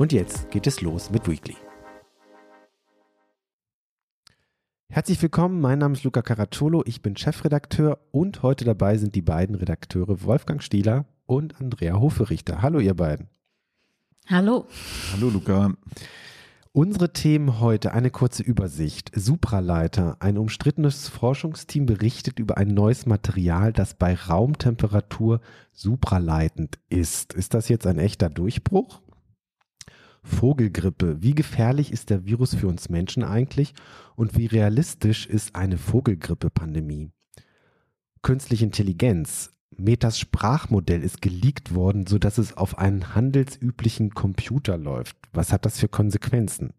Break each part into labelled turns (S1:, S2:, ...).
S1: Und jetzt geht es los mit Weekly. Herzlich willkommen, mein Name ist Luca Caracciolo, ich bin Chefredakteur und heute dabei sind die beiden Redakteure Wolfgang Stieler und Andrea Hoferichter. Hallo ihr beiden.
S2: Hallo.
S3: Hallo Luca.
S1: Unsere Themen heute eine kurze Übersicht. Supraleiter. Ein umstrittenes Forschungsteam berichtet über ein neues Material, das bei Raumtemperatur supraleitend ist. Ist das jetzt ein echter Durchbruch? Vogelgrippe. Wie gefährlich ist der Virus für uns Menschen eigentlich und wie realistisch ist eine Vogelgrippe-Pandemie? Künstliche Intelligenz. Metas Sprachmodell ist geleakt worden, sodass es auf einen handelsüblichen Computer läuft. Was hat das für Konsequenzen?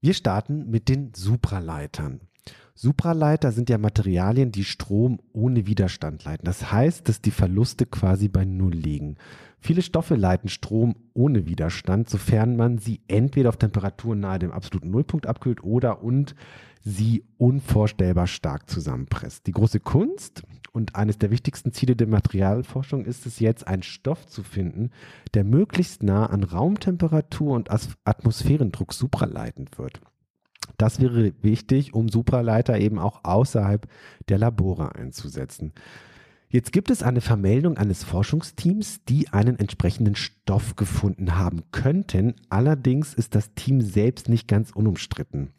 S1: Wir starten mit den Supraleitern. Supraleiter sind ja Materialien, die Strom ohne Widerstand leiten. Das heißt, dass die Verluste quasi bei Null liegen. Viele Stoffe leiten Strom ohne Widerstand, sofern man sie entweder auf Temperatur nahe dem absoluten Nullpunkt abkühlt oder und sie unvorstellbar stark zusammenpresst. Die große Kunst und eines der wichtigsten Ziele der Materialforschung ist es jetzt, einen Stoff zu finden, der möglichst nah an Raumtemperatur und Atmosphärendruck supraleitend wird. Das wäre wichtig, um Supraleiter eben auch außerhalb der Labore einzusetzen. Jetzt gibt es eine Vermeldung eines Forschungsteams, die einen entsprechenden Stoff gefunden haben könnten. Allerdings ist das Team selbst nicht ganz unumstritten.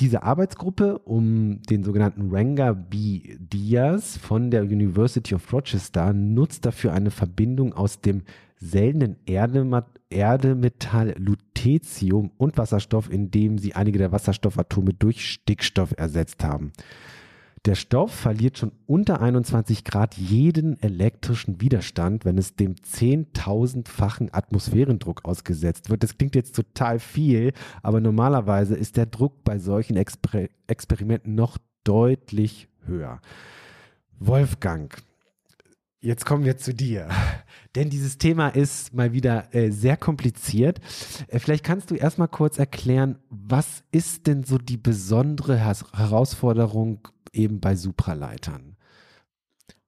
S1: Diese Arbeitsgruppe um den sogenannten Ranga B. Diaz von der University of Rochester nutzt dafür eine Verbindung aus dem seltenen Erdemetall Lutetium und Wasserstoff, indem sie einige der Wasserstoffatome durch Stickstoff ersetzt haben. Der Stoff verliert schon unter 21 Grad jeden elektrischen Widerstand, wenn es dem 10.000-fachen Atmosphärendruck ausgesetzt wird. Das klingt jetzt total viel, aber normalerweise ist der Druck bei solchen Exper Experimenten noch deutlich höher. Wolfgang, Jetzt kommen wir zu dir. Denn dieses Thema ist mal wieder äh, sehr kompliziert. Äh, vielleicht kannst du erstmal kurz erklären, was ist denn so die besondere Herausforderung eben bei Supraleitern?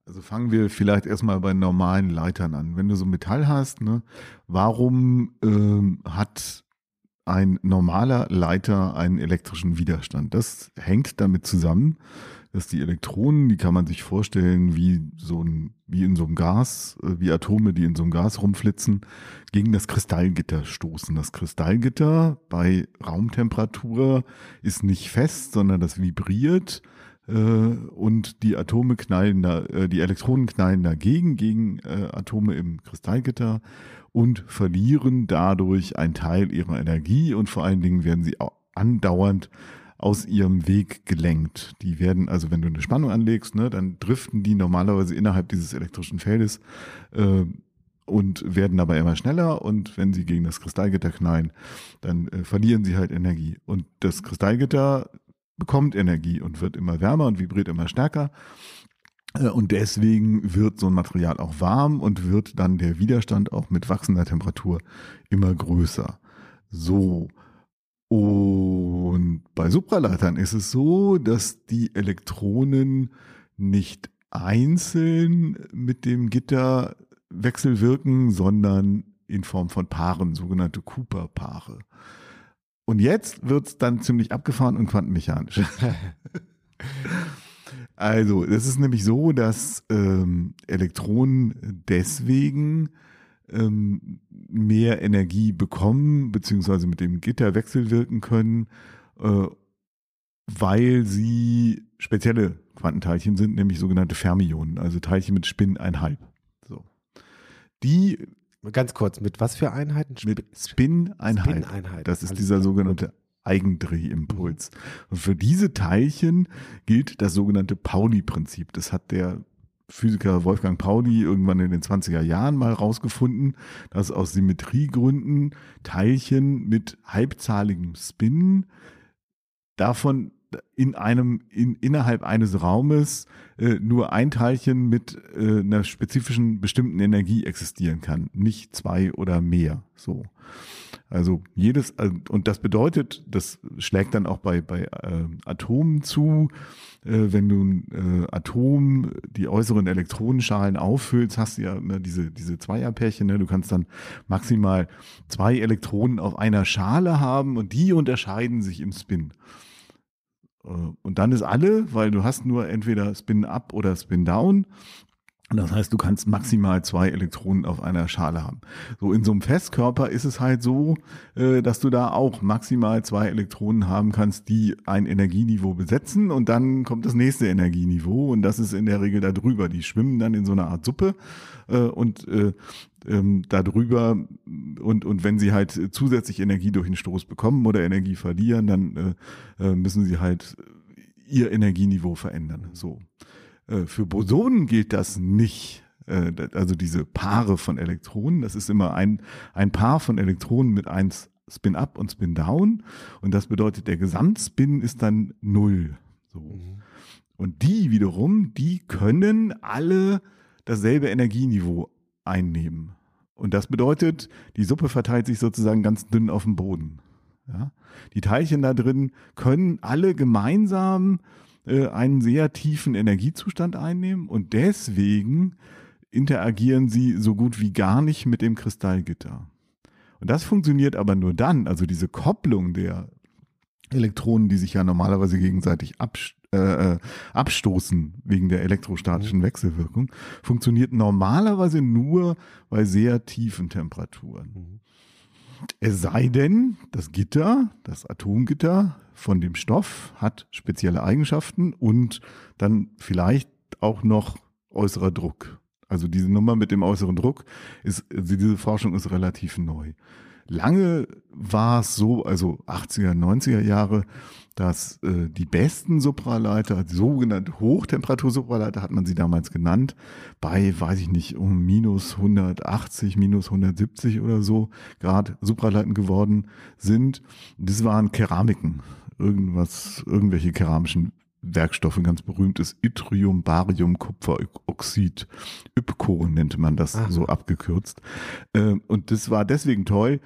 S3: Also fangen wir vielleicht erstmal bei normalen Leitern an. Wenn du so Metall hast, ne, warum ähm, hat ein normaler Leiter einen elektrischen Widerstand? Das hängt damit zusammen, dass die Elektronen, die kann man sich vorstellen wie so ein, wie in so einem Gas, äh, wie Atome, die in so einem Gas rumflitzen, gegen das Kristallgitter stoßen. Das Kristallgitter bei Raumtemperatur ist nicht fest, sondern das vibriert und die Atome knallen da, äh, die Elektronen knallen dagegen gegen äh, Atome im Kristallgitter und verlieren dadurch einen Teil ihrer Energie und vor allen Dingen werden sie andauernd aus ihrem Weg gelenkt. Die werden also, wenn du eine Spannung anlegst, ne, dann driften die normalerweise innerhalb dieses elektrischen Feldes äh, und werden dabei immer schneller und wenn sie gegen das Kristallgitter knallen, dann äh, verlieren sie halt Energie. Und das Kristallgitter bekommt Energie und wird immer wärmer und vibriert immer stärker. Äh, und deswegen wird so ein Material auch warm und wird dann der Widerstand auch mit wachsender Temperatur immer größer. So, und bei Supraleitern ist es so, dass die Elektronen nicht einzeln mit dem Gitter wechselwirken, sondern in Form von Paaren, sogenannte Cooper-Paare. Und jetzt wird's dann ziemlich abgefahren und quantenmechanisch. also, es ist nämlich so, dass ähm, Elektronen deswegen ähm, mehr Energie bekommen, beziehungsweise mit dem Gitter wechselwirken können, äh, weil sie spezielle Quantenteilchen sind, nämlich sogenannte Fermionen, also Teilchen mit Spin 1,5. So. Die
S1: Ganz kurz, mit was für Einheiten?
S3: Mit Spin-Einheit. Spin das ist Alles dieser sogenannte Eigendrehimpuls. Und für diese Teilchen gilt das sogenannte Pauli-Prinzip. Das hat der Physiker Wolfgang Pauli irgendwann in den 20er Jahren mal rausgefunden, dass aus Symmetriegründen Teilchen mit halbzahligem Spin davon in einem, in, innerhalb eines Raumes äh, nur ein Teilchen mit äh, einer spezifischen bestimmten Energie existieren kann, nicht zwei oder mehr. So. Also jedes, äh, und das bedeutet, das schlägt dann auch bei, bei äh, Atomen zu, äh, wenn du ein äh, Atom, die äußeren Elektronenschalen auffüllst, hast du ja ne, diese, diese Zweierpärchen, ne? du kannst dann maximal zwei Elektronen auf einer Schale haben und die unterscheiden sich im Spin. Äh, und dann ist alle, weil du hast nur entweder Spin up oder Spin down das heißt, du kannst maximal zwei Elektronen auf einer Schale haben. So in so einem Festkörper ist es halt so, äh, dass du da auch maximal zwei Elektronen haben kannst, die ein Energieniveau besetzen und dann kommt das nächste Energieniveau und das ist in der Regel da drüber. Die schwimmen dann in so einer Art Suppe äh, und ähm, darüber und, und wenn sie halt zusätzlich Energie durch den Stoß bekommen oder Energie verlieren, dann müssen sie halt ihr Energieniveau verändern. So. Äh, für Bosonen gilt das nicht. Äh, also diese Paare von Elektronen, das ist immer ein, ein Paar von Elektronen mit eins Spin up und Spin down. Und das bedeutet, der Gesamtspin ist dann null. So. Mhm. Und die wiederum, die können alle dasselbe Energieniveau einnehmen. Und das bedeutet, die Suppe verteilt sich sozusagen ganz dünn auf dem Boden. Ja? Die Teilchen da drin können alle gemeinsam äh, einen sehr tiefen Energiezustand einnehmen und deswegen interagieren sie so gut wie gar nicht mit dem Kristallgitter. Und das funktioniert aber nur dann, also diese Kopplung der Elektronen, die sich ja normalerweise gegenseitig abst äh, äh, abstoßen wegen der elektrostatischen mhm. Wechselwirkung, funktioniert normalerweise nur bei sehr tiefen Temperaturen. Mhm. Es sei denn, das Gitter, das Atomgitter von dem Stoff hat spezielle Eigenschaften und dann vielleicht auch noch äußerer Druck. Also diese Nummer mit dem äußeren Druck ist, also diese Forschung ist relativ neu. Lange war es so, also 80er, 90er Jahre, dass äh, die besten Supraleiter, sogenannte Hochtemperatursupraleiter hat man sie damals genannt, bei, weiß ich nicht, um minus 180, minus 170 oder so Grad Supraleiten geworden sind. Das waren Keramiken, irgendwas, irgendwelche keramischen Werkstoffe, ganz berühmt ist Yttrium, Barium, Kupferoxid. YPCO nennt man das Aha. so abgekürzt. Äh, und das war deswegen toll,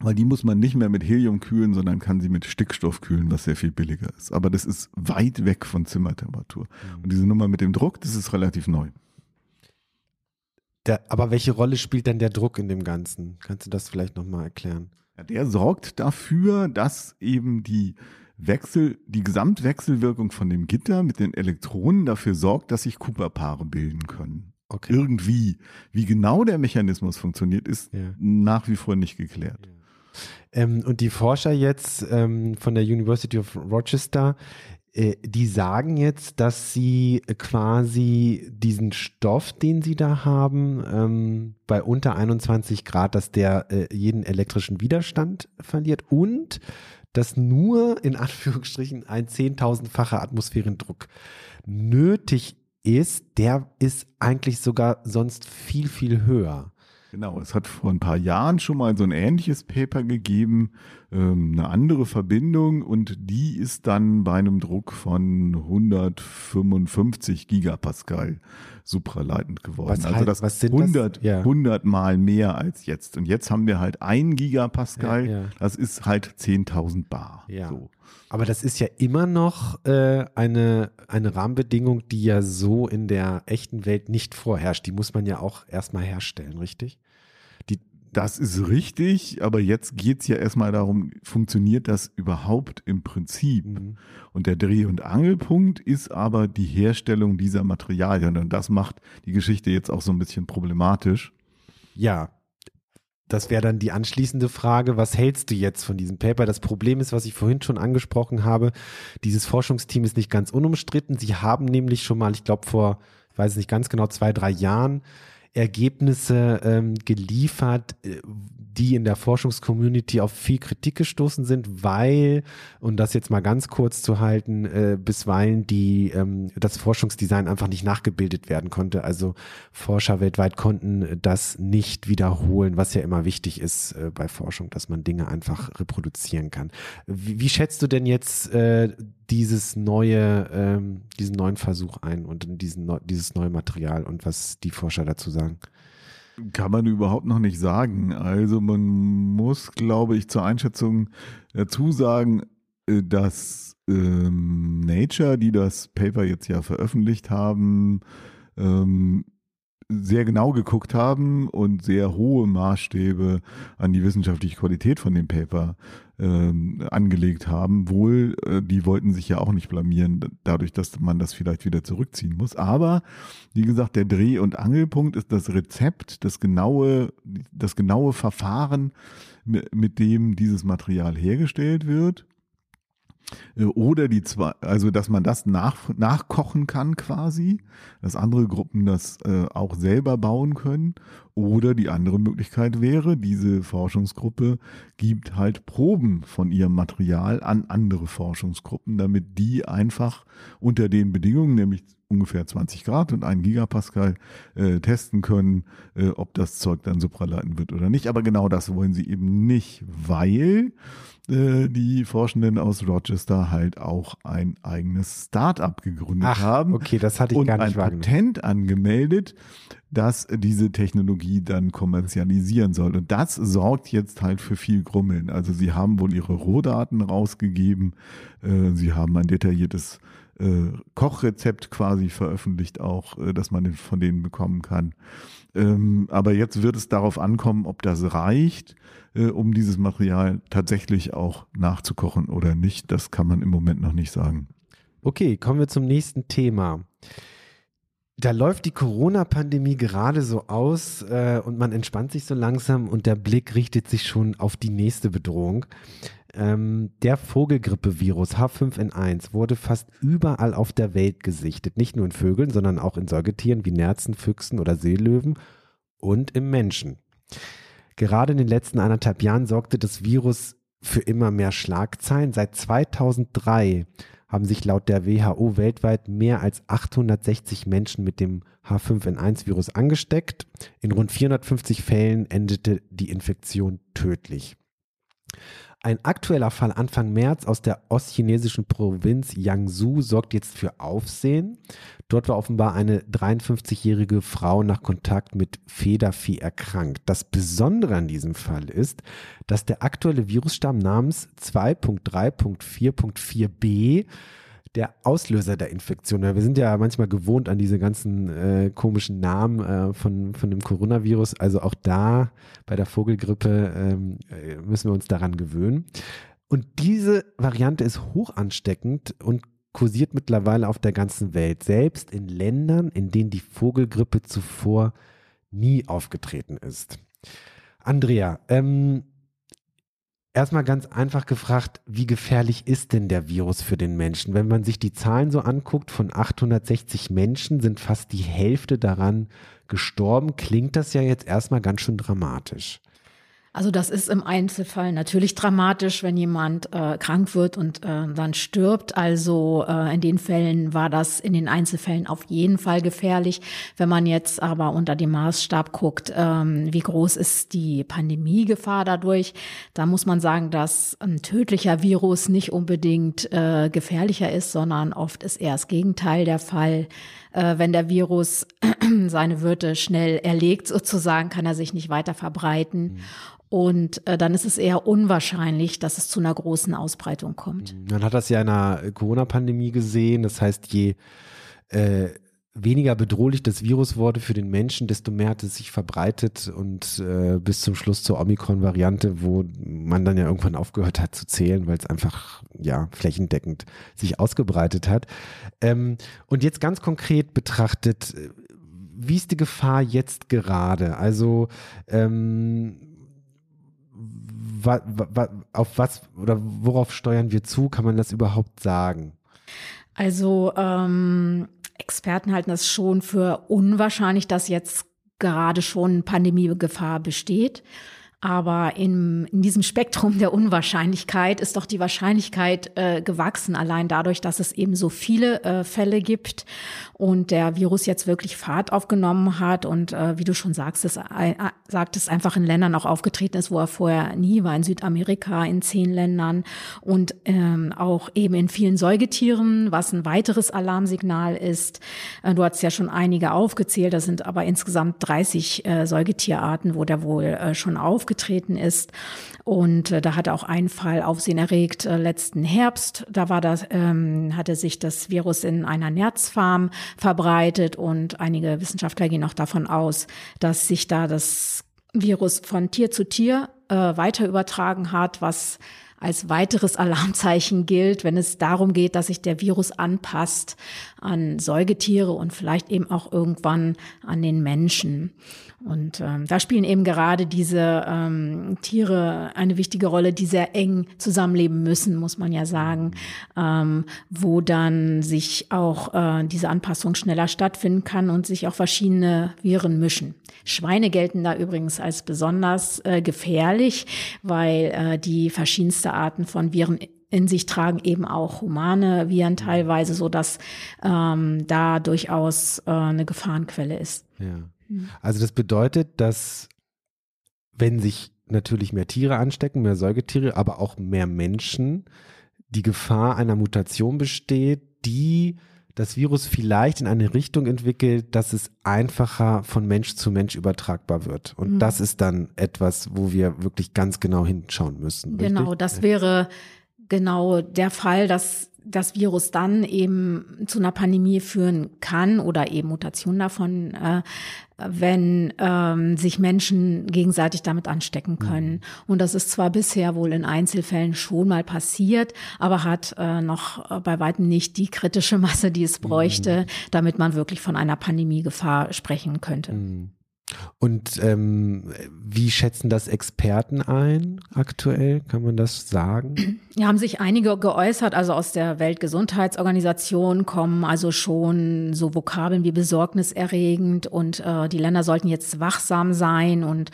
S3: weil die muss man nicht mehr mit Helium kühlen, sondern kann sie mit Stickstoff kühlen, was sehr viel billiger ist. Aber das ist weit weg von Zimmertemperatur. Mhm. Und diese Nummer mit dem Druck, das ist relativ neu.
S1: Der, aber welche Rolle spielt denn der Druck in dem Ganzen? Kannst du das vielleicht nochmal erklären?
S3: Ja, der sorgt dafür, dass eben die Wechsel, die Gesamtwechselwirkung von dem Gitter mit den Elektronen dafür sorgt, dass sich Cooper-Paare bilden können. Okay. Irgendwie. Wie genau der Mechanismus funktioniert, ist ja. nach wie vor nicht geklärt. Ja.
S1: Ähm, und die Forscher jetzt ähm, von der University of Rochester, äh, die sagen jetzt, dass sie quasi diesen Stoff, den sie da haben, ähm, bei unter 21 Grad, dass der äh, jeden elektrischen Widerstand verliert und dass nur in Anführungsstrichen ein zehntausendfacher Atmosphärendruck nötig ist, der ist eigentlich sogar sonst viel, viel höher.
S3: Genau, es hat vor ein paar Jahren schon mal so ein ähnliches Paper gegeben, ähm, eine andere Verbindung und die ist dann bei einem Druck von 155 Gigapascal supraleitend geworden. Was
S1: also das was sind
S3: 100, das? Ja. 100 mal mehr als jetzt. Und jetzt haben wir halt ein Gigapascal, ja, ja. das ist halt 10.000 Bar.
S1: Ja. So. Aber das ist ja immer noch äh, eine, eine Rahmenbedingung, die ja so in der echten Welt nicht vorherrscht. Die muss man ja auch erstmal herstellen, richtig?
S3: Das ist richtig, aber jetzt geht es ja erstmal darum, funktioniert das überhaupt im Prinzip? Mhm. Und der Dreh- und Angelpunkt ist aber die Herstellung dieser Materialien. Und das macht die Geschichte jetzt auch so ein bisschen problematisch.
S1: Ja, das wäre dann die anschließende Frage, was hältst du jetzt von diesem Paper? Das Problem ist, was ich vorhin schon angesprochen habe, dieses Forschungsteam ist nicht ganz unumstritten. Sie haben nämlich schon mal, ich glaube vor, ich weiß nicht ganz genau, zwei, drei Jahren Ergebnisse ähm, geliefert, äh, die in der Forschungscommunity auf viel Kritik gestoßen sind, weil, und das jetzt mal ganz kurz zu halten, äh, bisweilen die, ähm, das Forschungsdesign einfach nicht nachgebildet werden konnte. Also Forscher weltweit konnten das nicht wiederholen, was ja immer wichtig ist äh, bei Forschung, dass man Dinge einfach reproduzieren kann. Wie, wie schätzt du denn jetzt äh, dieses neue, ähm, diesen neuen Versuch ein und diesen, dieses neue Material und was die Forscher dazu sagen?
S3: Kann man überhaupt noch nicht sagen. Also man muss, glaube ich, zur Einschätzung dazu sagen, äh, dass ähm, Nature, die das Paper jetzt ja veröffentlicht haben, ähm, sehr genau geguckt haben und sehr hohe Maßstäbe an die wissenschaftliche Qualität von dem Paper ähm, angelegt haben. Wohl, äh, die wollten sich ja auch nicht blamieren, dadurch, dass man das vielleicht wieder zurückziehen muss. Aber wie gesagt, der Dreh- und Angelpunkt ist das Rezept, das genaue, das genaue Verfahren, mit dem dieses Material hergestellt wird. Äh, oder die zwei, also dass man das nach, nachkochen kann quasi, dass andere Gruppen das äh, auch selber bauen können. Oder die andere Möglichkeit wäre, diese Forschungsgruppe gibt halt Proben von ihrem Material an andere Forschungsgruppen, damit die einfach unter den Bedingungen, nämlich ungefähr 20 Grad und 1 Gigapascal äh, testen können, äh, ob das Zeug dann supraleitend wird oder nicht. Aber genau das wollen sie eben nicht, weil äh, die Forschenden aus Rochester halt auch ein eigenes Start-up gegründet Ach, haben.
S1: Okay, das hatte ich
S3: und
S1: gar nicht
S3: ein Patent angemeldet, das diese Technologie dann kommerzialisieren soll. Und das sorgt jetzt halt für viel Grummeln. Also sie haben wohl ihre Rohdaten rausgegeben, äh, sie haben ein detailliertes äh, Kochrezept quasi veröffentlicht auch, äh, dass man von denen bekommen kann. Ähm, aber jetzt wird es darauf ankommen, ob das reicht, um dieses Material tatsächlich auch nachzukochen oder nicht. Das kann man im Moment noch nicht sagen.
S1: Okay, kommen wir zum nächsten Thema. Da läuft die Corona-Pandemie gerade so aus äh, und man entspannt sich so langsam und der Blick richtet sich schon auf die nächste Bedrohung. Ähm, der Vogelgrippevirus H5N1 wurde fast überall auf der Welt gesichtet. Nicht nur in Vögeln, sondern auch in Säugetieren wie Nerzen, Füchsen oder Seelöwen und im Menschen. Gerade in den letzten anderthalb Jahren sorgte das Virus für immer mehr Schlagzeilen. Seit 2003 haben sich laut der WHO weltweit mehr als 860 Menschen mit dem H5N1-Virus angesteckt. In rund 450 Fällen endete die Infektion tödlich. Ein aktueller Fall Anfang März aus der ostchinesischen Provinz Jiangsu sorgt jetzt für Aufsehen. Dort war offenbar eine 53-jährige Frau nach Kontakt mit Federvieh erkrankt. Das Besondere an diesem Fall ist, dass der aktuelle Virusstamm namens 2.3.4.4b der Auslöser der Infektion. Wir sind ja manchmal gewohnt an diese ganzen äh, komischen Namen äh, von, von dem Coronavirus. Also auch da bei der Vogelgrippe ähm, äh, müssen wir uns daran gewöhnen. Und diese Variante ist hoch ansteckend und kursiert mittlerweile auf der ganzen Welt, selbst in Ländern, in denen die Vogelgrippe zuvor nie aufgetreten ist. Andrea, ähm, Erstmal ganz einfach gefragt, wie gefährlich ist denn der Virus für den Menschen? Wenn man sich die Zahlen so anguckt, von 860 Menschen sind fast die Hälfte daran gestorben, klingt das ja jetzt erstmal ganz schön dramatisch.
S2: Also das ist im Einzelfall natürlich dramatisch, wenn jemand äh, krank wird und äh, dann stirbt. Also äh, in den Fällen war das in den Einzelfällen auf jeden Fall gefährlich. Wenn man jetzt aber unter dem Maßstab guckt, ähm, wie groß ist die Pandemiegefahr dadurch, da muss man sagen, dass ein tödlicher Virus nicht unbedingt äh, gefährlicher ist, sondern oft ist eher das Gegenteil der Fall. Äh, wenn der Virus seine Wirte schnell erlegt, sozusagen, kann er sich nicht weiter verbreiten. Mhm. Und äh, dann ist es eher unwahrscheinlich, dass es zu einer großen Ausbreitung kommt.
S1: Man hat das ja in der Corona-Pandemie gesehen. Das heißt, je äh, weniger bedrohlich das Virus wurde für den Menschen, desto mehr hat es sich verbreitet und äh, bis zum Schluss zur Omikron-Variante, wo man dann ja irgendwann aufgehört hat zu zählen, weil es einfach ja flächendeckend sich ausgebreitet hat. Ähm, und jetzt ganz konkret betrachtet, wie ist die Gefahr jetzt gerade? Also ähm, wa, wa, auf was oder worauf steuern wir zu? Kann man das überhaupt sagen?
S2: Also ähm, Experten halten es schon für unwahrscheinlich, dass jetzt gerade schon Pandemiegefahr besteht. Aber in, in diesem Spektrum der Unwahrscheinlichkeit ist doch die Wahrscheinlichkeit äh, gewachsen, allein dadurch, dass es eben so viele äh, Fälle gibt und der Virus jetzt wirklich Fahrt aufgenommen hat und äh, wie du schon sagst, es, äh, sagtest, einfach in Ländern auch aufgetreten ist, wo er vorher nie war, in Südamerika, in zehn Ländern und ähm, auch eben in vielen Säugetieren, was ein weiteres Alarmsignal ist. Äh, du hast ja schon einige aufgezählt, das sind aber insgesamt 30 äh, Säugetierarten, wo der wohl äh, schon aufgetreten aufgetreten ist. Und äh, da hat auch ein Fall Aufsehen erregt äh, letzten Herbst. Da war das, ähm, hatte sich das Virus in einer Nerzfarm verbreitet und einige Wissenschaftler gehen auch davon aus, dass sich da das Virus von Tier zu Tier äh, weiter übertragen hat, was als weiteres Alarmzeichen gilt, wenn es darum geht, dass sich der Virus anpasst an Säugetiere und vielleicht eben auch irgendwann an den Menschen. Und ähm, da spielen eben gerade diese ähm, Tiere eine wichtige Rolle, die sehr eng zusammenleben müssen, muss man ja sagen, ähm, wo dann sich auch äh, diese Anpassung schneller stattfinden kann und sich auch verschiedene Viren mischen. Schweine gelten da übrigens als besonders äh, gefährlich, weil äh, die verschiedenste Arten von Viren in sich tragen eben auch humane Viren teilweise, so dass ähm, da durchaus äh, eine Gefahrenquelle ist.
S1: Ja. Mhm. Also das bedeutet, dass wenn sich natürlich mehr Tiere anstecken, mehr Säugetiere, aber auch mehr Menschen, die Gefahr einer Mutation besteht, die das Virus vielleicht in eine Richtung entwickelt, dass es einfacher von Mensch zu Mensch übertragbar wird. Und mhm. das ist dann etwas, wo wir wirklich ganz genau hinschauen müssen.
S2: Genau, richtig? das wäre genau der Fall, dass das Virus dann eben zu einer Pandemie führen kann oder eben Mutationen davon, äh, wenn ähm, sich Menschen gegenseitig damit anstecken können. Mhm. Und das ist zwar bisher wohl in Einzelfällen schon mal passiert, aber hat äh, noch äh, bei weitem nicht die kritische Masse, die es bräuchte, mhm. damit man wirklich von einer Pandemiegefahr sprechen könnte. Mhm.
S1: Und ähm, wie schätzen das Experten ein aktuell? Kann man das sagen?
S2: Ja, haben sich einige geäußert, also aus der Weltgesundheitsorganisation kommen also schon so Vokabeln wie besorgniserregend und äh, die Länder sollten jetzt wachsam sein und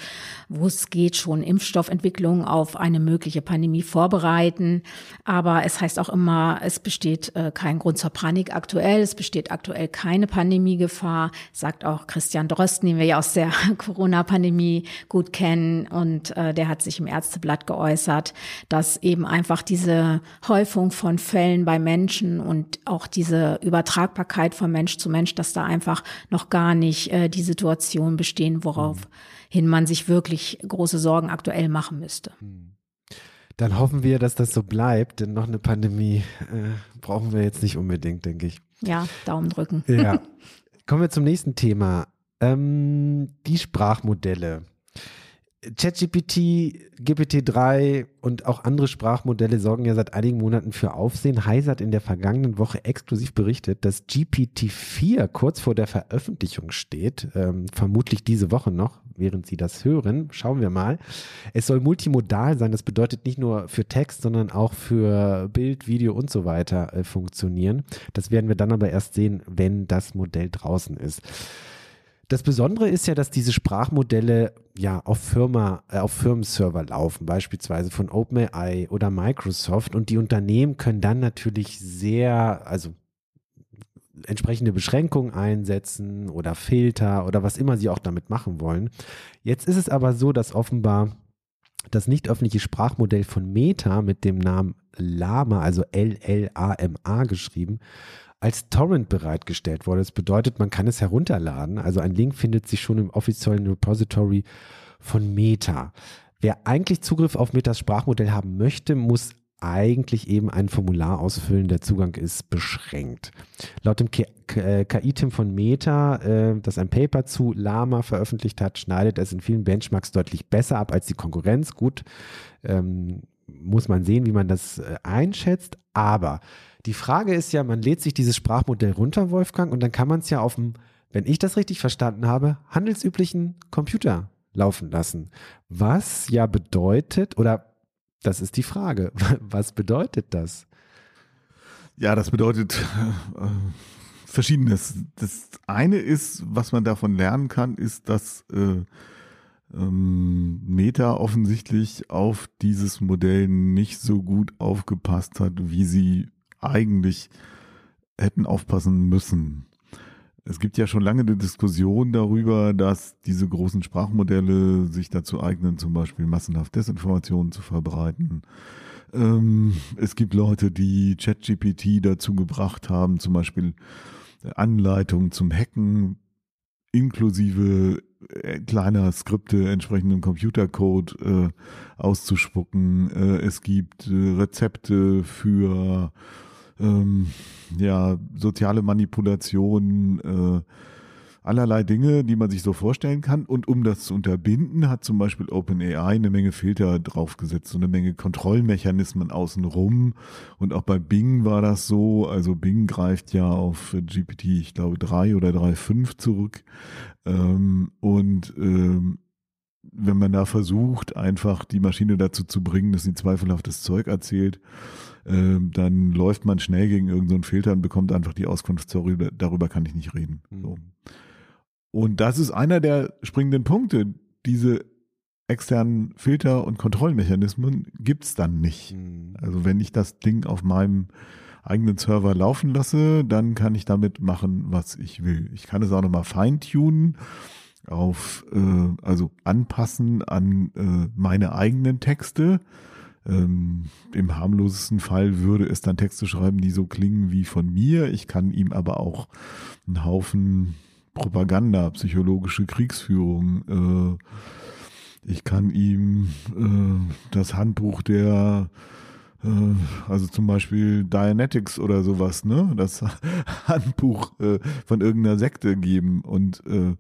S2: wo es geht, schon Impfstoffentwicklung auf eine mögliche Pandemie vorbereiten. Aber es heißt auch immer, es besteht äh, kein Grund zur Panik aktuell, es besteht aktuell keine Pandemiegefahr, sagt auch Christian Drosten, den wir ja aus der Corona-Pandemie gut kennen und äh, der hat sich im Ärzteblatt geäußert, dass eben einfach diese Häufung von Fällen bei Menschen und auch diese Übertragbarkeit von Mensch zu Mensch, dass da einfach noch gar nicht äh, die Situation bestehen, woraufhin man sich wirklich große Sorgen aktuell machen müsste. Hm.
S1: Dann hoffen wir, dass das so bleibt, denn noch eine Pandemie äh, brauchen wir jetzt nicht unbedingt, denke ich.
S2: Ja, Daumen drücken.
S1: Ja. Kommen wir zum nächsten Thema. Ähm, die Sprachmodelle. ChatGPT, GPT-3 und auch andere Sprachmodelle sorgen ja seit einigen Monaten für Aufsehen. Heise hat in der vergangenen Woche exklusiv berichtet, dass GPT-4 kurz vor der Veröffentlichung steht. Ähm, vermutlich diese Woche noch, während Sie das hören. Schauen wir mal. Es soll multimodal sein. Das bedeutet nicht nur für Text, sondern auch für Bild, Video und so weiter äh, funktionieren. Das werden wir dann aber erst sehen, wenn das Modell draußen ist. Das Besondere ist ja, dass diese Sprachmodelle ja auf Firma, äh, auf Firmenserver laufen, beispielsweise von OpenAI oder Microsoft und die Unternehmen können dann natürlich sehr, also entsprechende Beschränkungen einsetzen oder Filter oder was immer sie auch damit machen wollen. Jetzt ist es aber so, dass offenbar das nicht öffentliche Sprachmodell von Meta mit dem Namen Lama, also L-L-A-M-A geschrieben, als Torrent bereitgestellt wurde. Das bedeutet, man kann es herunterladen. Also ein Link findet sich schon im offiziellen Repository von Meta. Wer eigentlich Zugriff auf Metas Sprachmodell haben möchte, muss eigentlich eben ein Formular ausfüllen. Der Zugang ist beschränkt. Laut dem KI-Team von Meta, äh, das ein Paper zu Lama veröffentlicht hat, schneidet es in vielen Benchmarks deutlich besser ab als die Konkurrenz. Gut, ähm, muss man sehen, wie man das äh, einschätzt. Aber die Frage ist ja, man lädt sich dieses Sprachmodell runter, Wolfgang, und dann kann man es ja auf dem, wenn ich das richtig verstanden habe, handelsüblichen Computer laufen lassen. Was ja bedeutet, oder das ist die Frage, was bedeutet das?
S3: Ja, das bedeutet äh, Verschiedenes. Das eine ist, was man davon lernen kann, ist, dass äh, ähm, Meta offensichtlich auf dieses Modell nicht so gut aufgepasst hat, wie sie eigentlich hätten aufpassen müssen. Es gibt ja schon lange eine Diskussion darüber, dass diese großen Sprachmodelle sich dazu eignen, zum Beispiel massenhaft Desinformationen zu verbreiten. Ähm, es gibt Leute, die ChatGPT dazu gebracht haben, zum Beispiel Anleitungen zum Hacken inklusive äh, kleiner Skripte entsprechendem Computercode äh, auszuspucken. Äh, es gibt äh, Rezepte für ähm, ja, soziale Manipulation, äh, allerlei Dinge, die man sich so vorstellen kann. Und um das zu unterbinden, hat zum Beispiel OpenAI eine Menge Filter draufgesetzt, so eine Menge Kontrollmechanismen außenrum. Und auch bei Bing war das so. Also Bing greift ja auf GPT, ich glaube, 3 oder 3.5 zurück. Ähm, und ähm, wenn man da versucht, einfach die Maschine dazu zu bringen, dass sie zweifelhaftes Zeug erzählt, dann läuft man schnell gegen irgendeinen so Filter und bekommt einfach die Auskunft, sorry, darüber kann ich nicht reden. Mhm. So. Und das ist einer der springenden Punkte. Diese externen Filter und Kontrollmechanismen gibt es dann nicht. Mhm. Also wenn ich das Ding auf meinem eigenen Server laufen lasse, dann kann ich damit machen, was ich will. Ich kann es auch nochmal feintunen auf, äh, also anpassen an äh, meine eigenen Texte. Ähm, Im harmlosesten Fall würde es dann Texte schreiben, die so klingen wie von mir. Ich kann ihm aber auch einen Haufen Propaganda, psychologische Kriegsführung. Äh, ich kann ihm äh, das Handbuch der äh, also zum Beispiel Dianetics oder sowas, ne? Das Handbuch äh, von irgendeiner Sekte geben und äh,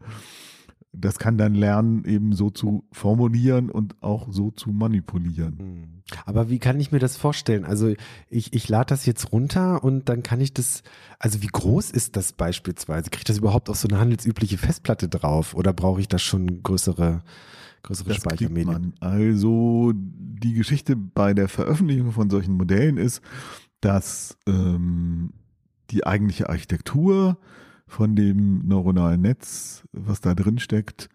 S3: das kann dann lernen, eben so zu formulieren und auch so zu manipulieren. Hm.
S1: Aber wie kann ich mir das vorstellen? Also ich, ich lade das jetzt runter und dann kann ich das, also wie groß ist das beispielsweise? Kriege ich das überhaupt auf so eine handelsübliche Festplatte drauf oder brauche ich das schon größere, größere das Speichermedien?
S3: Also die Geschichte bei der Veröffentlichung von solchen Modellen ist, dass ähm, die eigentliche Architektur von dem neuronalen Netz, was da drin steckt,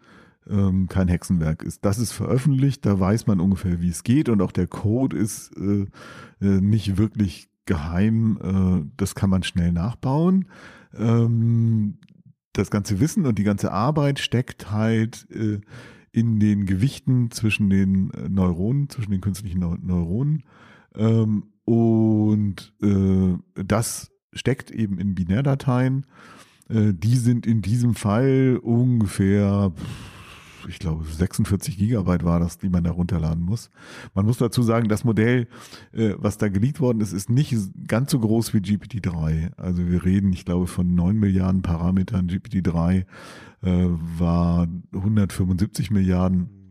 S3: ähm, kein Hexenwerk ist. Das ist veröffentlicht, da weiß man ungefähr, wie es geht und auch der Code ist äh, äh, nicht wirklich geheim. Äh, das kann man schnell nachbauen. Ähm, das ganze Wissen und die ganze Arbeit steckt halt äh, in den Gewichten zwischen den äh, Neuronen, zwischen den künstlichen Neuronen. Ähm, und äh, das steckt eben in Binärdateien. Äh, die sind in diesem Fall ungefähr, ich glaube, 46 Gigabyte war das, die man da runterladen muss. Man muss dazu sagen, das Modell, äh, was da geleakt worden ist, ist nicht ganz so groß wie GPT-3. Also wir reden, ich glaube, von 9 Milliarden Parametern. GPT-3 äh, war 175 Milliarden.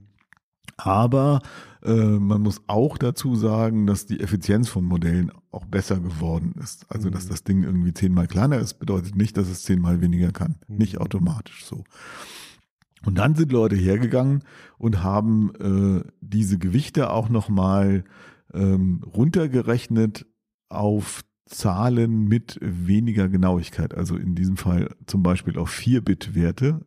S3: Aber äh, man muss auch dazu sagen, dass die Effizienz von Modellen auch besser geworden ist. Also, dass mhm. das Ding irgendwie zehnmal kleiner ist, bedeutet nicht, dass es zehnmal weniger kann. Mhm. Nicht automatisch so. Und dann sind Leute hergegangen und haben äh, diese Gewichte auch nochmal ähm, runtergerechnet auf Zahlen mit weniger Genauigkeit. Also in diesem Fall zum Beispiel auf 4-Bit-Werte.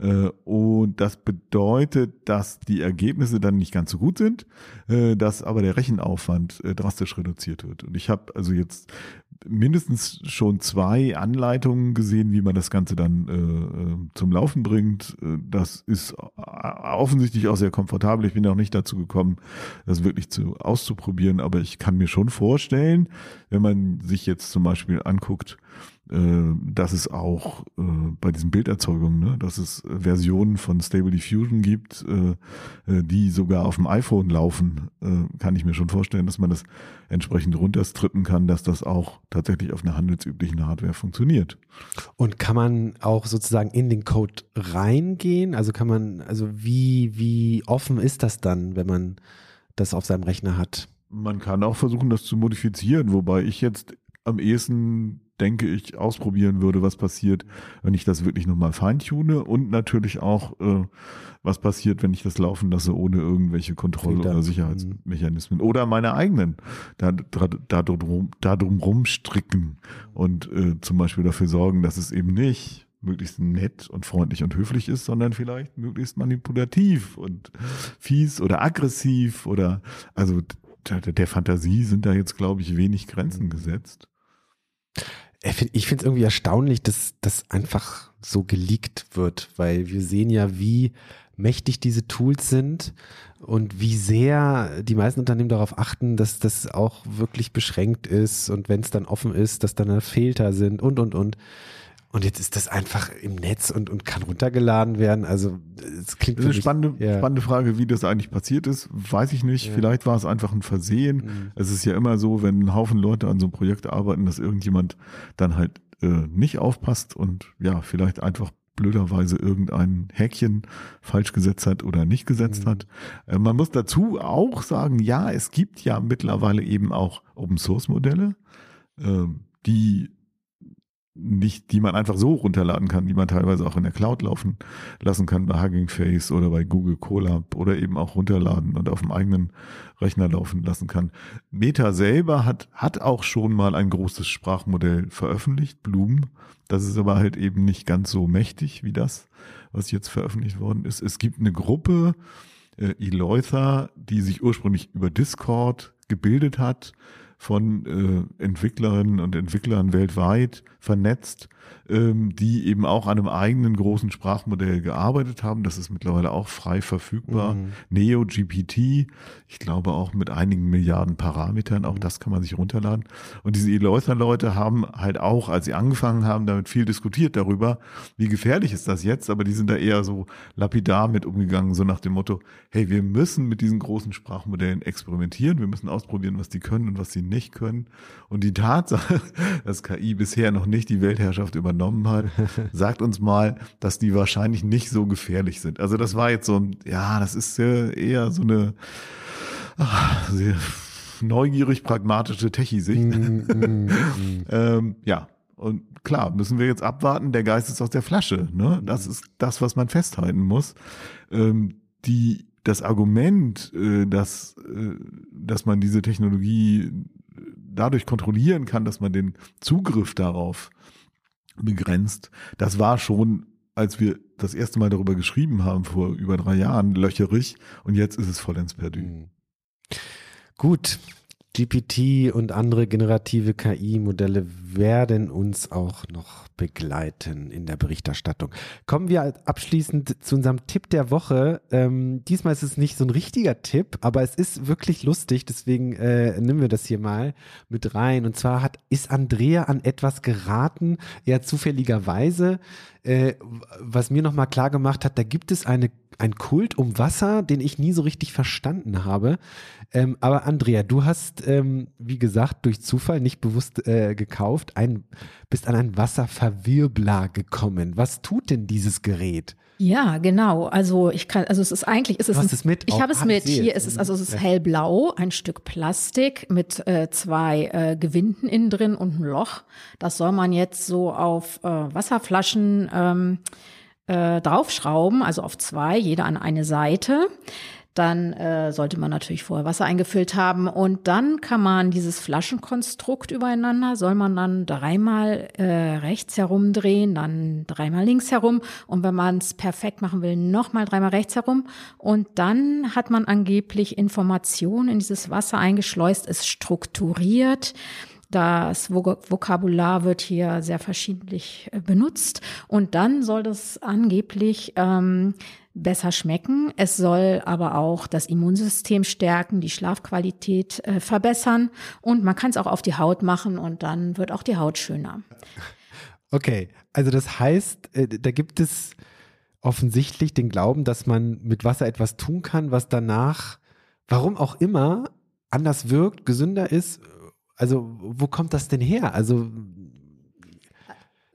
S3: Äh, und das bedeutet, dass die Ergebnisse dann nicht ganz so gut sind, äh, dass aber der Rechenaufwand äh, drastisch reduziert wird. Und ich habe also jetzt mindestens schon zwei Anleitungen gesehen, wie man das Ganze dann zum Laufen bringt. Das ist offensichtlich auch sehr komfortabel. Ich bin auch nicht dazu gekommen, das wirklich zu, auszuprobieren, aber ich kann mir schon vorstellen, wenn man sich jetzt zum Beispiel anguckt, dass es auch äh, bei diesen Bilderzeugungen, ne, dass es Versionen von Stable Diffusion gibt, äh, äh, die sogar auf dem iPhone laufen, äh, kann ich mir schon vorstellen, dass man das entsprechend runterstrippen kann, dass das auch tatsächlich auf einer handelsüblichen Hardware funktioniert.
S1: Und kann man auch sozusagen in den Code reingehen? Also kann man, also wie, wie offen ist das dann, wenn man das auf seinem Rechner hat?
S3: Man kann auch versuchen, das zu modifizieren, wobei ich jetzt am ehesten, denke ich, ausprobieren würde, was passiert, wenn ich das wirklich nochmal feintune und natürlich auch, äh, was passiert, wenn ich das laufen lasse, ohne irgendwelche Kontroll-
S1: Filter.
S3: oder Sicherheitsmechanismen oder meine eigenen da, da, da, drum, da drum rumstricken und äh, zum Beispiel dafür sorgen, dass es eben nicht möglichst nett und freundlich und höflich ist, sondern vielleicht möglichst manipulativ und fies oder aggressiv oder also der, der Fantasie sind da jetzt, glaube ich, wenig Grenzen gesetzt.
S1: Ich finde es irgendwie erstaunlich, dass das einfach so geleakt wird, weil wir sehen ja, wie mächtig diese Tools sind und wie sehr die meisten Unternehmen darauf achten, dass das auch wirklich beschränkt ist und wenn es dann offen ist, dass dann Filter sind und, und, und. Und jetzt ist das einfach im Netz und, und kann runtergeladen werden. Also es klingt
S3: Das ist eine spannende,
S1: ja.
S3: spannende Frage, wie das eigentlich passiert ist. Weiß ich nicht.
S1: Ja.
S3: Vielleicht war es einfach ein Versehen.
S1: Mhm.
S3: Es ist ja immer so, wenn ein Haufen Leute an so einem Projekt arbeiten, dass irgendjemand dann halt äh, nicht aufpasst und ja, vielleicht einfach blöderweise irgendein Häkchen falsch gesetzt hat oder nicht gesetzt
S1: Mhm.
S3: hat. Äh, man muss dazu auch sagen, ja, es gibt ja mittlerweile eben auch Open Source Modelle, ähm, die nicht, die man einfach so runterladen kann, die man teilweise auch in der Cloud laufen lassen kann bei Hugging Face oder bei Google Colab oder eben auch runterladen und auf dem eigenen Rechner laufen lassen kann. Meta selber hat, hat auch schon mal ein großes Sprachmodell veröffentlicht, Bloom. Das ist aber halt eben nicht ganz so mächtig wie das, was jetzt veröffentlicht worden ist. Es gibt eine Gruppe, äh, Eleuther, die sich ursprünglich über Discord gebildet hat, von äh, Entwicklerinnen und Entwicklern weltweit vernetzt, die eben auch an einem eigenen großen Sprachmodell gearbeitet haben. Das ist mittlerweile auch frei verfügbar.
S1: Mhm.
S3: Neo-GPT, ich glaube auch mit einigen Milliarden Parametern, auch das kann man sich runterladen. Und diese Eleuther-Leute haben halt auch, als sie angefangen haben, damit viel diskutiert darüber, wie gefährlich ist das jetzt, aber die sind da eher so lapidar mit umgegangen, so nach dem Motto, hey, wir müssen mit diesen großen Sprachmodellen experimentieren, wir müssen ausprobieren, was die können und was sie nicht können. Und die Tatsache, dass KI bisher noch nicht die Weltherrschaft übernommen hat, sagt uns mal, dass die wahrscheinlich nicht so gefährlich sind. Also das war jetzt so ein, ja, das ist äh, eher so eine sehr neugierig pragmatische Techie-Sicht.
S1: Mhm, mhm, mhm.
S3: Ähm, ja, und klar, müssen wir jetzt abwarten, der Geist ist aus der Flasche. Ne? Das ist das, was man festhalten muss. Ähm, die, das Argument, äh, dass, äh, dass man diese Technologie dadurch kontrollieren kann, dass man den Zugriff darauf begrenzt, das war schon, als wir das erste Mal darüber geschrieben haben, vor über drei Jahren, löcherig. Und jetzt ist es vollends perdu.
S1: Mhm. Gut, GPT und andere generative KI-Modelle werden uns auch noch begleiten in der Berichterstattung. Kommen wir abschließend zu unserem Tipp der Woche. Ähm, diesmal ist es nicht so ein richtiger Tipp, aber es ist wirklich lustig, deswegen äh, nehmen wir das hier mal mit rein. Und zwar hat ist Andrea an etwas geraten, eher zufälligerweise, äh, was mir nochmal klar gemacht hat, da gibt es eine ein Kult um Wasser, den ich nie so richtig verstanden habe. Ähm, aber Andrea, du hast, ähm, wie gesagt, durch Zufall nicht bewusst äh, gekauft, ein, bist an einen Wasserverwirbler gekommen. Was tut denn dieses Gerät?
S2: Ja, genau. Also ich kann, also es ist eigentlich, ist es
S1: Du hast
S2: ein,
S1: es mit?
S2: Ich habe es mit. Hier
S1: es.
S2: ist es, also es ist hellblau, ein Stück Plastik mit äh, zwei äh, Gewinden innen drin und ein Loch. Das soll man jetzt so auf äh, Wasserflaschen ähm, äh, draufschrauben, also auf zwei, jeder an eine Seite. Dann äh, sollte man natürlich vorher Wasser eingefüllt haben. Und dann kann man dieses Flaschenkonstrukt übereinander, soll man dann dreimal äh, rechts herumdrehen, dann dreimal links herum. Und wenn man es perfekt machen will, nochmal dreimal rechts herum. Und dann hat man angeblich Informationen in dieses Wasser eingeschleust, ist strukturiert. Das Vok- Vokabular wird hier sehr verschiedentlich äh, benutzt und dann soll das angeblich ähm, besser schmecken. Es soll aber auch das Immunsystem stärken, die Schlafqualität äh, verbessern und man kann es auch auf die Haut machen und dann wird auch die Haut schöner.
S1: Okay, also das heißt, äh, da gibt es offensichtlich den Glauben, dass man mit Wasser etwas tun kann, was danach, warum auch immer, anders wirkt, gesünder ist. Also wo kommt das denn her? Also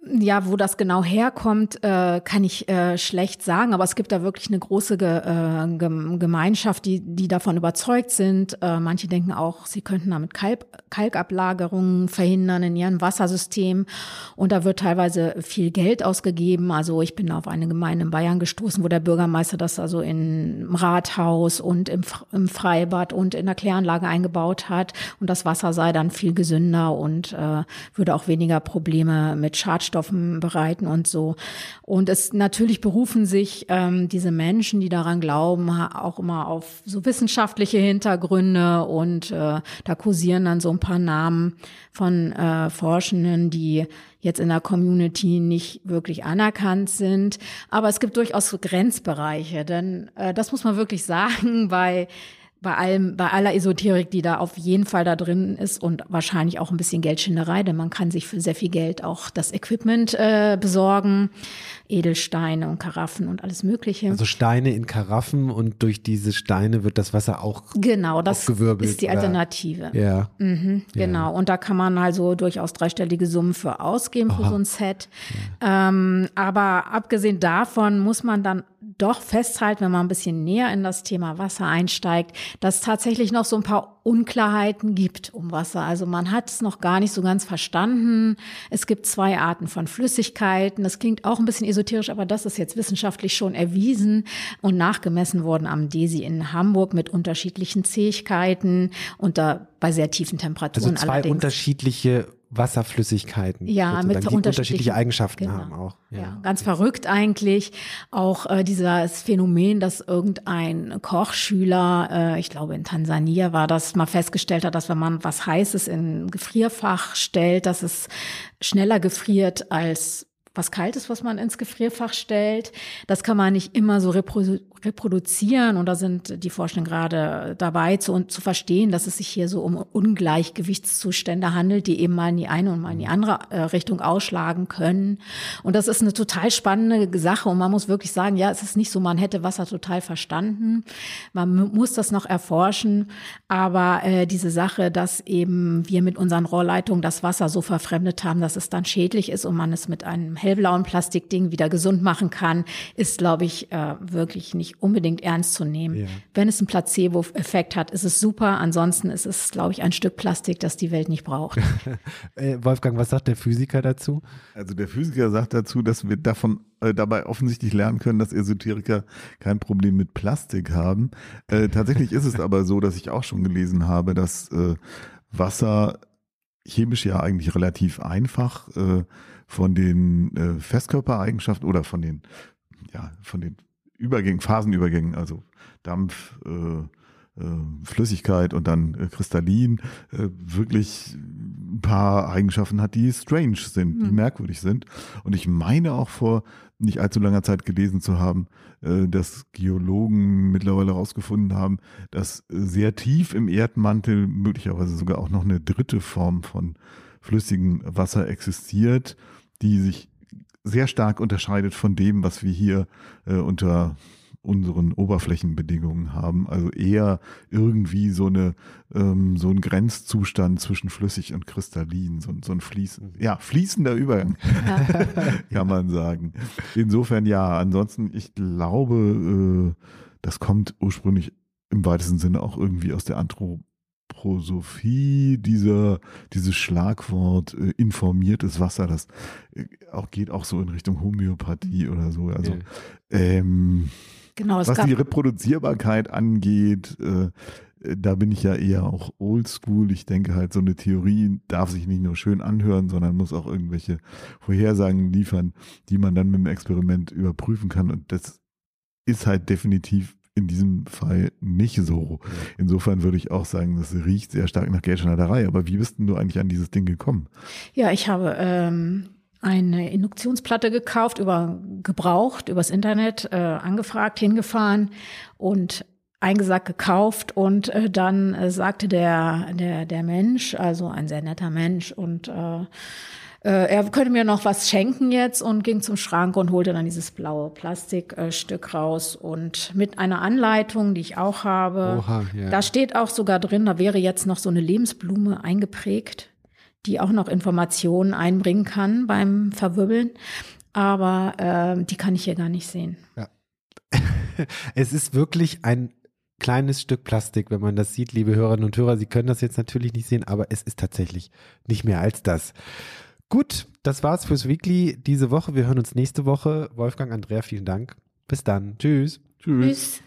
S2: Ja, wo das genau herkommt, äh, kann ich äh, schlecht sagen, aber es gibt da wirklich eine große Ge äh, Gemeinschaft, die, die davon überzeugt sind. Äh, manche denken auch, sie könnten damit Kalk Kalkablagerungen verhindern in ihrem Wassersystem. Und da wird teilweise viel Geld ausgegeben. Also ich bin auf eine Gemeinde in Bayern gestoßen, wo der Bürgermeister das also im Rathaus und im, im Freibad und in der Kläranlage eingebaut hat. Und das Wasser sei dann viel gesünder und äh, würde auch weniger Probleme mit Schadstoffen Nährstoffen bereiten und so. Und es natürlich berufen sich ähm, diese Menschen, die daran glauben, auch immer auf so wissenschaftliche Hintergründe und äh, da kursieren dann so ein paar Namen von äh, Forschenden, die jetzt in der Community nicht wirklich anerkannt sind. Aber es gibt durchaus Grenzbereiche, denn äh, das muss man wirklich sagen, bei bei allem, bei aller Esoterik, die da auf jeden Fall da drin ist und wahrscheinlich auch ein bisschen Geldschinderei, denn man kann sich für sehr viel Geld auch das Equipment äh, besorgen, Edelsteine und Karaffen und alles Mögliche.
S1: Also Steine in Karaffen und durch diese Steine wird das Wasser auch
S2: genau, das ist die Alternative.
S1: Ja.
S2: Mhm, genau. Ja. Und da kann man also durchaus dreistellige Summen für ausgeben Aha. für so ein Set. Ja. Ähm, aber abgesehen davon muss man dann doch festhalten, wenn man ein bisschen näher in das Thema Wasser einsteigt, dass tatsächlich noch so ein paar Unklarheiten gibt um Wasser. Also man hat es noch gar nicht so ganz verstanden. Es gibt zwei Arten von Flüssigkeiten. Das klingt auch ein bisschen esoterisch, aber das ist jetzt wissenschaftlich schon erwiesen und nachgemessen worden am DESI in Hamburg mit unterschiedlichen Zähigkeiten und da bei sehr tiefen Temperaturen.
S1: Also zwei
S2: allerdings.
S1: unterschiedliche Wasserflüssigkeiten,
S2: ja, mit
S1: die unterschiedliche Eigenschaften genau. haben auch.
S2: Ja, ja ganz verrückt eigentlich. Auch äh, dieses Phänomen, dass irgendein Kochschüler, äh, ich glaube in Tansania war das, mal festgestellt hat, dass wenn man was Heißes in Gefrierfach stellt, dass es schneller gefriert als was Kaltes, was man ins Gefrierfach stellt. Das kann man nicht immer so reprodu reproduzieren. Und da sind die Forschenden gerade dabei zu, zu verstehen, dass es sich hier so um Ungleichgewichtszustände handelt, die eben mal in die eine und mal in die andere äh, Richtung ausschlagen können. Und das ist eine total spannende Sache. Und man muss wirklich sagen, ja, es ist nicht so, man hätte Wasser total verstanden. Man muss das noch erforschen. Aber äh, diese Sache, dass eben wir mit unseren Rohrleitungen das Wasser so verfremdet haben, dass es dann schädlich ist und man es mit einem hellblauen Plastikding wieder gesund machen kann, ist, glaube ich, äh, wirklich nicht unbedingt ernst zu nehmen. Ja. Wenn es einen Placebo-Effekt hat, ist es super. Ansonsten ist es, glaube ich, ein Stück Plastik, das die Welt nicht braucht.
S1: Äh, Wolfgang, was sagt der Physiker dazu?
S3: Also der Physiker sagt dazu, dass wir davon äh, dabei offensichtlich lernen können, dass Esoteriker kein Problem mit Plastik haben. Äh, tatsächlich ist es aber so, dass ich auch schon gelesen habe, dass äh, Wasser chemisch ja eigentlich relativ einfach äh, von den äh, Festkörpereigenschaften oder von den, ja, von den Übergängen, Phasenübergängen, also Dampf, äh, äh, Flüssigkeit und dann äh, Kristallin, äh, wirklich ein paar Eigenschaften hat, die strange sind, die mhm. merkwürdig sind. Und ich meine auch vor nicht allzu langer Zeit gelesen zu haben, äh, dass Geologen mittlerweile herausgefunden haben, dass sehr tief im Erdmantel möglicherweise sogar auch noch eine dritte Form von flüssigem Wasser existiert, die sich sehr stark unterscheidet von dem, was wir hier äh, unter unseren Oberflächenbedingungen haben. Also eher irgendwie so eine ähm, so ein Grenzzustand zwischen flüssig und kristallin, so, so ein fließen, ja fließender Übergang, kann man sagen. Insofern ja. Ansonsten ich glaube, äh, das kommt ursprünglich im weitesten Sinne auch irgendwie aus der Anthropologie Anthroposophie, dieser, dieses Schlagwort äh, informiertes Wasser, das äh, auch geht auch so in Richtung Homöopathie oder so. Also ja. ähm, genau, was die Reproduzierbarkeit angeht, äh, da bin ich ja eher auch oldschool. Ich denke halt, so eine Theorie darf sich nicht nur schön anhören, sondern muss auch irgendwelche Vorhersagen liefern, die man dann mit dem Experiment überprüfen kann. Und das ist halt definitiv in diesem Fall nicht so. Insofern würde ich auch sagen, das riecht sehr stark nach Geldschneiderei. Aber wie bist denn du eigentlich an dieses Ding gekommen?
S2: Ja, ich habe ähm, eine Induktionsplatte gekauft, über gebraucht, übers Internet, äh, angefragt, hingefahren und eingesagt gekauft und äh, dann äh, sagte der, der, der Mensch, also ein sehr netter Mensch und äh, er könnte mir noch was schenken jetzt und ging zum Schrank und holte dann dieses blaue Plastikstück raus und mit einer Anleitung, die ich auch habe. Oha, ja. Da steht auch sogar drin, da wäre jetzt noch so eine Lebensblume eingeprägt die auch noch Informationen einbringen kann beim Verwirbeln. Aber äh, die kann ich hier gar nicht sehen.
S1: Ja. es ist wirklich ein kleines Stück Plastik, wenn man das sieht, liebe Hörerinnen und Hörer. Sie können das jetzt natürlich nicht sehen, aber es ist tatsächlich nicht mehr als das. Gut, das war's fürs Weekly diese Woche. Wir hören uns nächste Woche. Wolfgang, Andrea, vielen Dank. Bis dann. Tschüss.
S2: Tschüss. Tschüss.